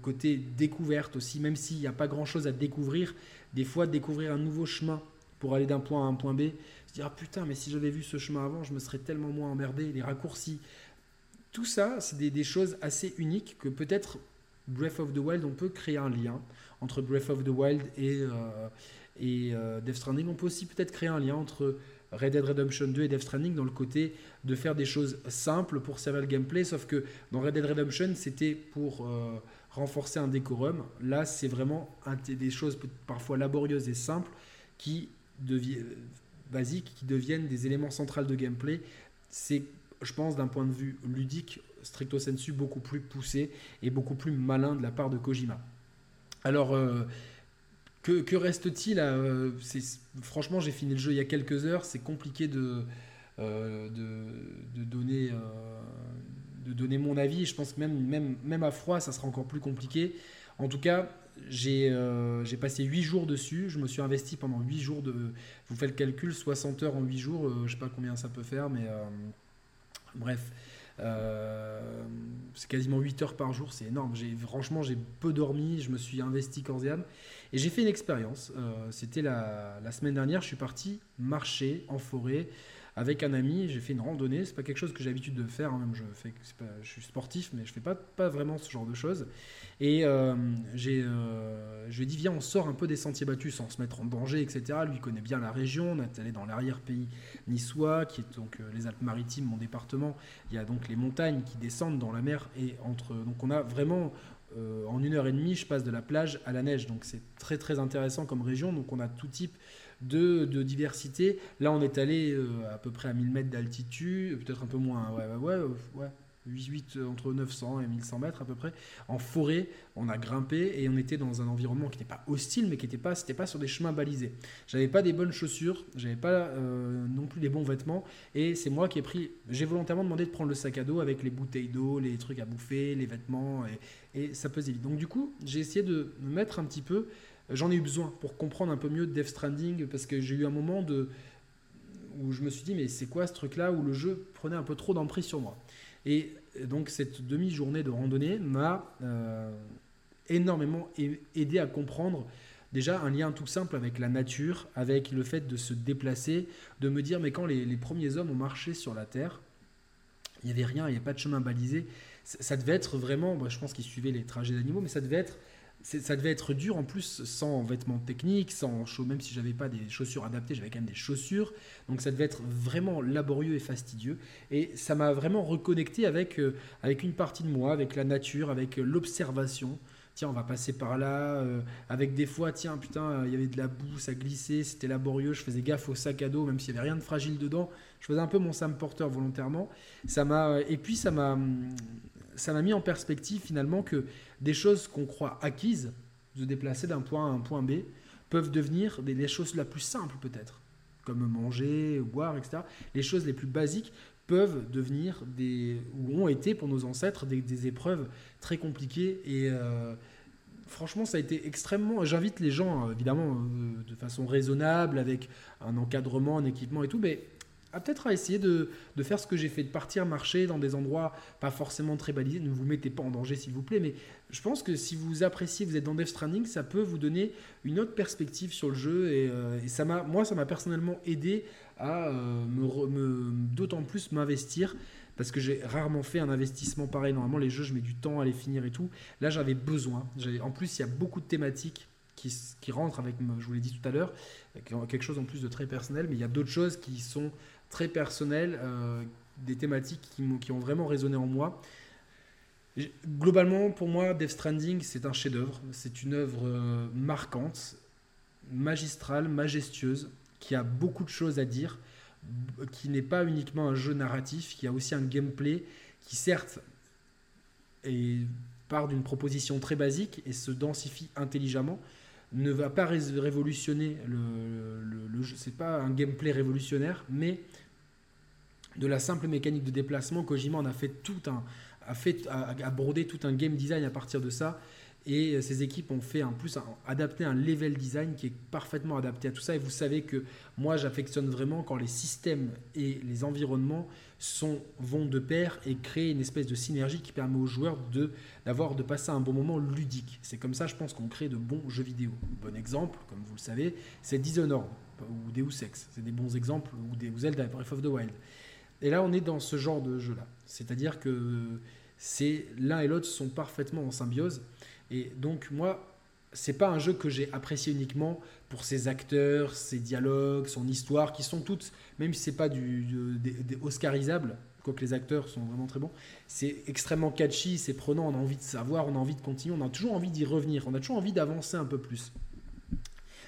côté découverte aussi, même s'il n'y a pas grand-chose à découvrir, des fois découvrir un nouveau chemin pour aller d'un point à un point B, se dire ah putain, mais si j'avais vu ce chemin avant, je me serais tellement moins emmerdé, les raccourcis. Tout ça, c'est des, choses assez uniques que peut-être Breath of the Wild, on peut créer un lien entre Breath of the Wild et, euh, et euh, Death Stranding. On peut aussi peut-être créer un lien entre Red Dead Redemption 2 et Death Stranding dans le côté de faire des choses simples pour servir le gameplay, sauf que dans Red Dead Redemption, c'était pour euh, renforcer un décorum. Là, c'est vraiment des choses parfois laborieuses et simples qui deviennent basiques, qui deviennent des éléments centraux de gameplay. C'est, je pense, d'un point de vue ludique, stricto sensu, beaucoup plus poussé et beaucoup plus malin de la part de Kojima. Alors, euh, que, reste-t-il euh, Franchement, j'ai fini le jeu il y a quelques heures. C'est compliqué de, euh, donner, mon avis. Je pense que même, à froid, ça sera encore plus compliqué. En tout cas, j'ai passé 8 jours dessus. Je me suis investi pendant 8 jours. Vous faites le calcul, 60 heures en 8 jours. je sais pas combien ça peut faire, mais bref. Euh, c'est quasiment 8 heures par jour, c'est énorme. J'ai, franchement, j'ai peu dormi, je me suis investi corps et âme. Et j'ai fait une expérience. Euh, c'était la, la, semaine dernière, je suis parti marcher en forêt avec un ami, j'ai fait une randonnée. C'est pas quelque chose que j'ai l'habitude de faire, hein, même je, fais, je suis sportif, mais je fais pas, pas vraiment ce genre de choses. Et euh, j'ai, euh, je lui ai dit, viens, on sort un peu des sentiers battus sans se mettre en danger, etc. Lui connaît bien la région, on est allé dans l'arrière-pays niçois, qui est donc euh, les Alpes-Maritimes, mon département. Il y a donc les montagnes qui descendent dans la mer, et entre. Donc on a vraiment. en une heure et demie, je passe de la plage à la neige, donc c'est très très intéressant comme région. Donc on a tout type de, diversité. Là, on est allé euh, à peu près à 1000 mètres d'altitude, peut-être un peu moins, ouais, ouais, ouais, 8, entre 900 et 1100 mètres à peu près, en forêt. On a grimpé et on était dans un environnement qui n'était pas hostile, mais qui n'était pas, pas sur des chemins balisés. J'avais pas des bonnes chaussures, j'avais pas euh, non plus les bons vêtements, et c'est moi qui ai pris. J'ai volontairement demandé de prendre le sac à dos avec les bouteilles d'eau, les trucs à bouffer, les vêtements, et, et ça pesait vite. Donc du coup, j'ai essayé de me mettre un petit peu j'en ai eu besoin pour comprendre un peu mieux Death Stranding parce que j'ai eu un moment où je me suis dit mais c'est quoi ce truc là où le jeu prenait un peu trop d'emprise sur moi. Et donc cette demi-journée de randonnée m'a euh, énormément aidé à comprendre déjà un lien tout simple avec la nature, avec le fait de se déplacer, de me dire mais quand les, premiers hommes ont marché sur la terre, il n'y avait rien, il n'y avait pas de chemin balisé, ça, devait être vraiment, je pense qu'ils suivaient les trajets d'animaux, mais ça devait être ça devait être dur en plus sans vêtements techniques, sans même si j'avais pas des chaussures adaptées, j'avais quand même des chaussures. Donc ça devait être vraiment laborieux et fastidieux. Et ça m'a vraiment reconnecté avec, euh, avec une partie de moi, avec la nature, avec euh, l'observation. Tiens, on va passer par là, euh, avec des fois, tiens, putain, il y avait de la boue, ça glissait, c'était laborieux, je faisais gaffe au sac à dos, même s'il n'y avait rien de fragile dedans. Je faisais un peu mon Sam Porter volontairement. Ça m'a, et puis ça m'a, ça m'a mis en perspective finalement que des choses qu'on croit acquises, de déplacer d'un point à un point B, peuvent devenir des, choses la plus simples peut-être, comme manger, boire, etc. Les choses les plus basiques peuvent devenir des, ou ont été pour nos ancêtres des, épreuves très compliquées et euh, franchement ça a été extrêmement j'invite les gens évidemment euh, de façon raisonnable avec un encadrement un équipement et tout mais à peut-être à essayer de, faire ce que j'ai fait, de partir marcher dans des endroits pas forcément très balisés. Ne vous mettez pas en danger, s'il vous plaît. Mais je pense que si vous appréciez, vous êtes dans Death Stranding, ça peut vous donner une autre perspective sur le jeu. Et, euh, ça m'a, moi, ça m'a personnellement aidé à euh, me, d'autant plus m'investir. Parce que j'ai rarement fait un investissement pareil. Normalement, les jeux, je mets du temps à les finir et tout. Là, j'avais besoin. En plus, il y a beaucoup de thématiques qui, qui rentrent avec, je vous l'ai dit tout à l'heure, quelque chose en plus de très personnel. Mais il y a d'autres choses qui sont très personnel, euh, des thématiques qui, ont vraiment résonné en moi. Globalement, pour moi, Death Stranding, c'est un chef-d'œuvre. C'est une œuvre euh, marquante, magistrale, majestueuse, qui a beaucoup de choses à dire, qui n'est pas uniquement un jeu narratif, qui a aussi un gameplay qui, certes, part d'une proposition très basique et se densifie intelligemment, ne va pas révolutionner le, le, jeu. C'est pas un gameplay révolutionnaire, mais de la simple mécanique de déplacement, Kojima en a fait tout un, a fait, a, brodé tout un game design à partir de ça. Et ces équipes ont fait en plus un, adapté un level design qui est parfaitement adapté à tout ça. Et vous savez que moi, j'affectionne vraiment quand les systèmes et les environnements sont, vont de pair et créent une espèce de synergie qui permet aux joueurs de, d'avoir, de passer un bon moment ludique. C'est comme ça, je pense, qu'on crée de bons jeux vidéo. Bon exemple, comme vous le savez, c'est Dishonored ou Deus Ex. C'est des bons exemples, ou, des, Zelda, Breath of the Wild. Et là, on est dans ce genre de jeu-là. C'est-à-dire que c'est l'un et l'autre sont parfaitement en symbiose. Et donc, moi, c'est pas un jeu que j'ai apprécié uniquement pour ses acteurs, ses dialogues, son histoire, qui sont toutes, même si c'est pas du, des, Oscarisable, quoique les acteurs sont vraiment très bons, c'est extrêmement catchy, c'est prenant, on a envie de savoir, on a envie de continuer, on a toujours envie d'y revenir, on a toujours envie d'avancer un peu plus.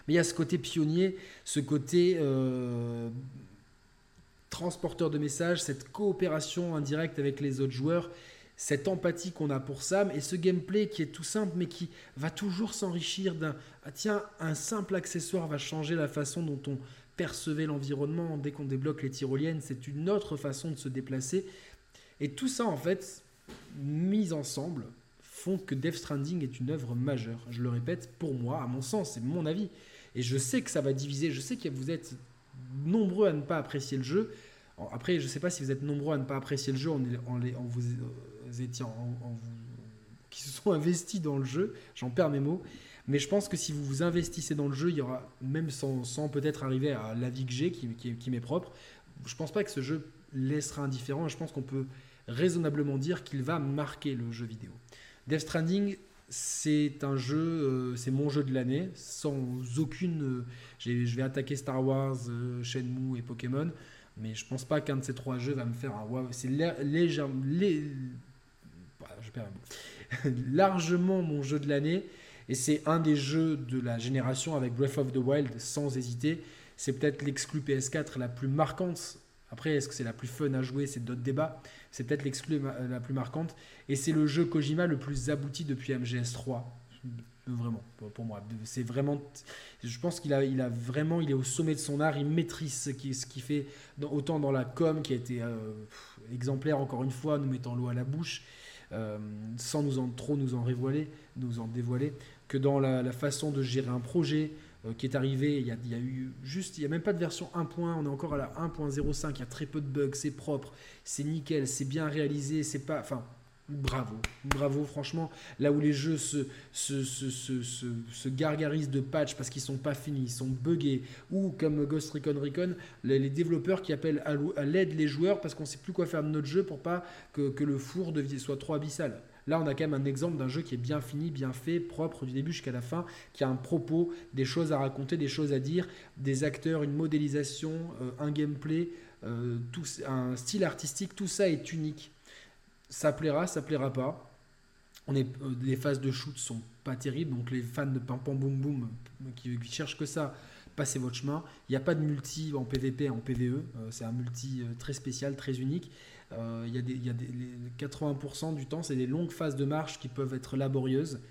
Mais il y a ce côté pionnier, ce côté euh, transporteur de messages, cette coopération indirecte avec les autres joueurs cette empathie qu'on a pour Sam et ce gameplay qui est tout simple mais qui va toujours s'enrichir d'un ah tiens un simple accessoire va changer la façon dont on percevait l'environnement. Dès qu'on débloque les tyroliennes c'est une autre façon de se déplacer. Et tout ça en fait mis ensemble font que Death Stranding est une œuvre majeure. Je le répète pour moi à mon sens c'est mon avis. Et je sais que ça va diviser. Je sais que vous êtes nombreux à ne pas apprécier le jeu. Après, je ne sais pas si vous êtes nombreux à ne pas apprécier le jeu en, vous, qui se sont investis dans le jeu, j'en perds mes mots, mais je pense que si vous vous investissez dans le jeu, il y aura, même sans, peut-être arriver à l'avis que j'ai, qui, m'est propre, je pense pas que ce jeu laissera indifférent, je pense qu'on peut raisonnablement dire qu'il va marquer le jeu vidéo. Death Stranding, c'est un jeu, euh, c'est mon jeu de l'année, sans aucune. Euh, je vais attaquer Star Wars, euh, Shenmue et Pokémon, mais je pense pas qu'un de ces trois jeux va me faire un waouh. C'est légèrement, largement mon jeu de l'année. Et c'est un des jeux de la génération avec Breath of the Wild, sans hésiter. C'est peut-être l'exclu PS4 la plus marquante. Après, est-ce que c'est la plus fun à jouer C'est d'autres débats. C'est peut-être l'exclu la plus marquante. Et c'est le jeu Kojima le plus abouti depuis MGS3. Vraiment, pour moi. C'est vraiment. Je pense qu'il a, il a vraiment. Il est au sommet de son art. Il maîtrise ce qu'il qui fait, autant dans la com, qui a été euh, exemplaire encore une fois, nous mettant l'eau à la bouche. Euh, sans nous en trop nous en révoiler, nous en dévoiler, que dans la, façon de gérer un projet euh, qui est arrivé, il y, a, il y, a, eu juste, il n'y a même pas de version 1. on est encore à la 1.05, il y a très peu de bugs, c'est propre, c'est nickel, c'est bien réalisé, c'est pas, enfin, Bravo, bravo, franchement. Là où les jeux se, se, se, se gargarisent de patch parce qu'ils sont pas finis, ils sont buggés, ou comme Ghost Recon Recon, les, développeurs qui appellent à l'aide les joueurs parce qu'on sait plus quoi faire de notre jeu pour pas que, que le four soit trop abyssal. Là, on a quand même un exemple d'un jeu qui est bien fini, bien fait, propre du début jusqu'à la fin, qui a un propos, des choses à raconter, des choses à dire, des acteurs, une modélisation, euh, un gameplay, euh, tout, un style artistique, tout ça est unique ça plaira, ça plaira pas. On est, euh, les phases de shoot sont pas terribles, donc les fans de Pam Pam Boom Boom qui, cherchent que ça, passez votre chemin. Il n'y a pas de multi en PVP, en PVE, euh, c'est un multi euh, très spécial, très unique. il y a, des, y a des, 80% du temps, c'est des longues phases de marche qui peuvent être laborieuses,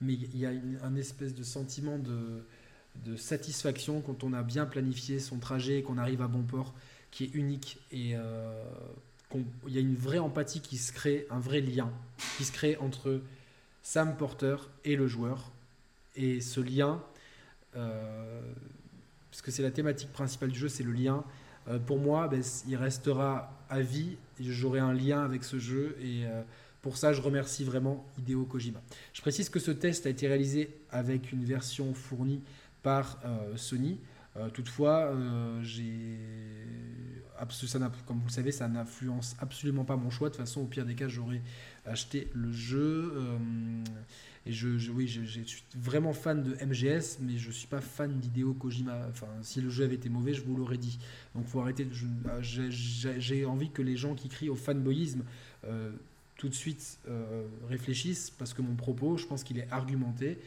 mais il y a un espèce de sentiment de satisfaction quand on a bien planifié son trajet et qu'on arrive à bon port qui est unique et il y a une vraie empathie qui se crée, un vrai lien qui se crée entre Sam Porter et le joueur. Et ce lien, euh, parce que c'est la thématique principale du jeu, c'est le lien. Euh, pour moi, ben, il restera à vie. J'aurai un lien avec ce jeu et euh, pour ça, je remercie vraiment Hideo Kojima. Je précise que ce test a été réalisé avec une version fournie par Sony. toutefois, j'ai ça comme vous le savez, ça n'influence absolument pas mon choix. De toute façon, au pire des cas, j'aurais acheté le jeu. Euh, et je, oui, je, suis vraiment fan de MGS, mais je suis pas fan d'Hideo Kojima. Enfin, si le jeu avait été mauvais, je vous l'aurais dit. Donc, faut arrêter. J'ai envie que les gens qui crient au fanboyisme euh, tout de suite euh, réfléchissent, parce que mon propos, je pense qu'il est argumenté.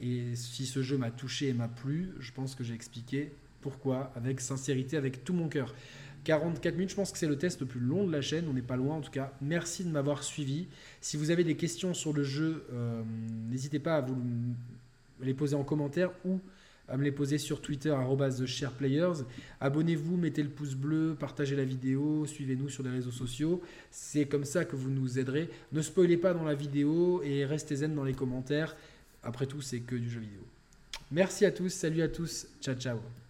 Et si ce jeu m'a touché et m'a plu, je pense que j'ai expliqué pourquoi, avec sincérité, avec tout mon cœur. 44 minutes, je pense que c'est le test le plus long de la chaîne, on n'est pas loin en tout cas. Merci de m'avoir suivi. Si vous avez des questions sur le jeu, euh, n'hésitez pas à vous les poser en commentaire ou à me les poser sur Twitter, TheSharePlayers. Abonnez-vous, mettez le pouce bleu, partagez la vidéo, suivez-nous sur les réseaux sociaux. C'est comme ça que vous nous aiderez. Ne spoilez pas dans la vidéo et restez zen dans les commentaires. Après tout, c'est que du jeu vidéo. Merci à tous, salut à tous, ciao ciao.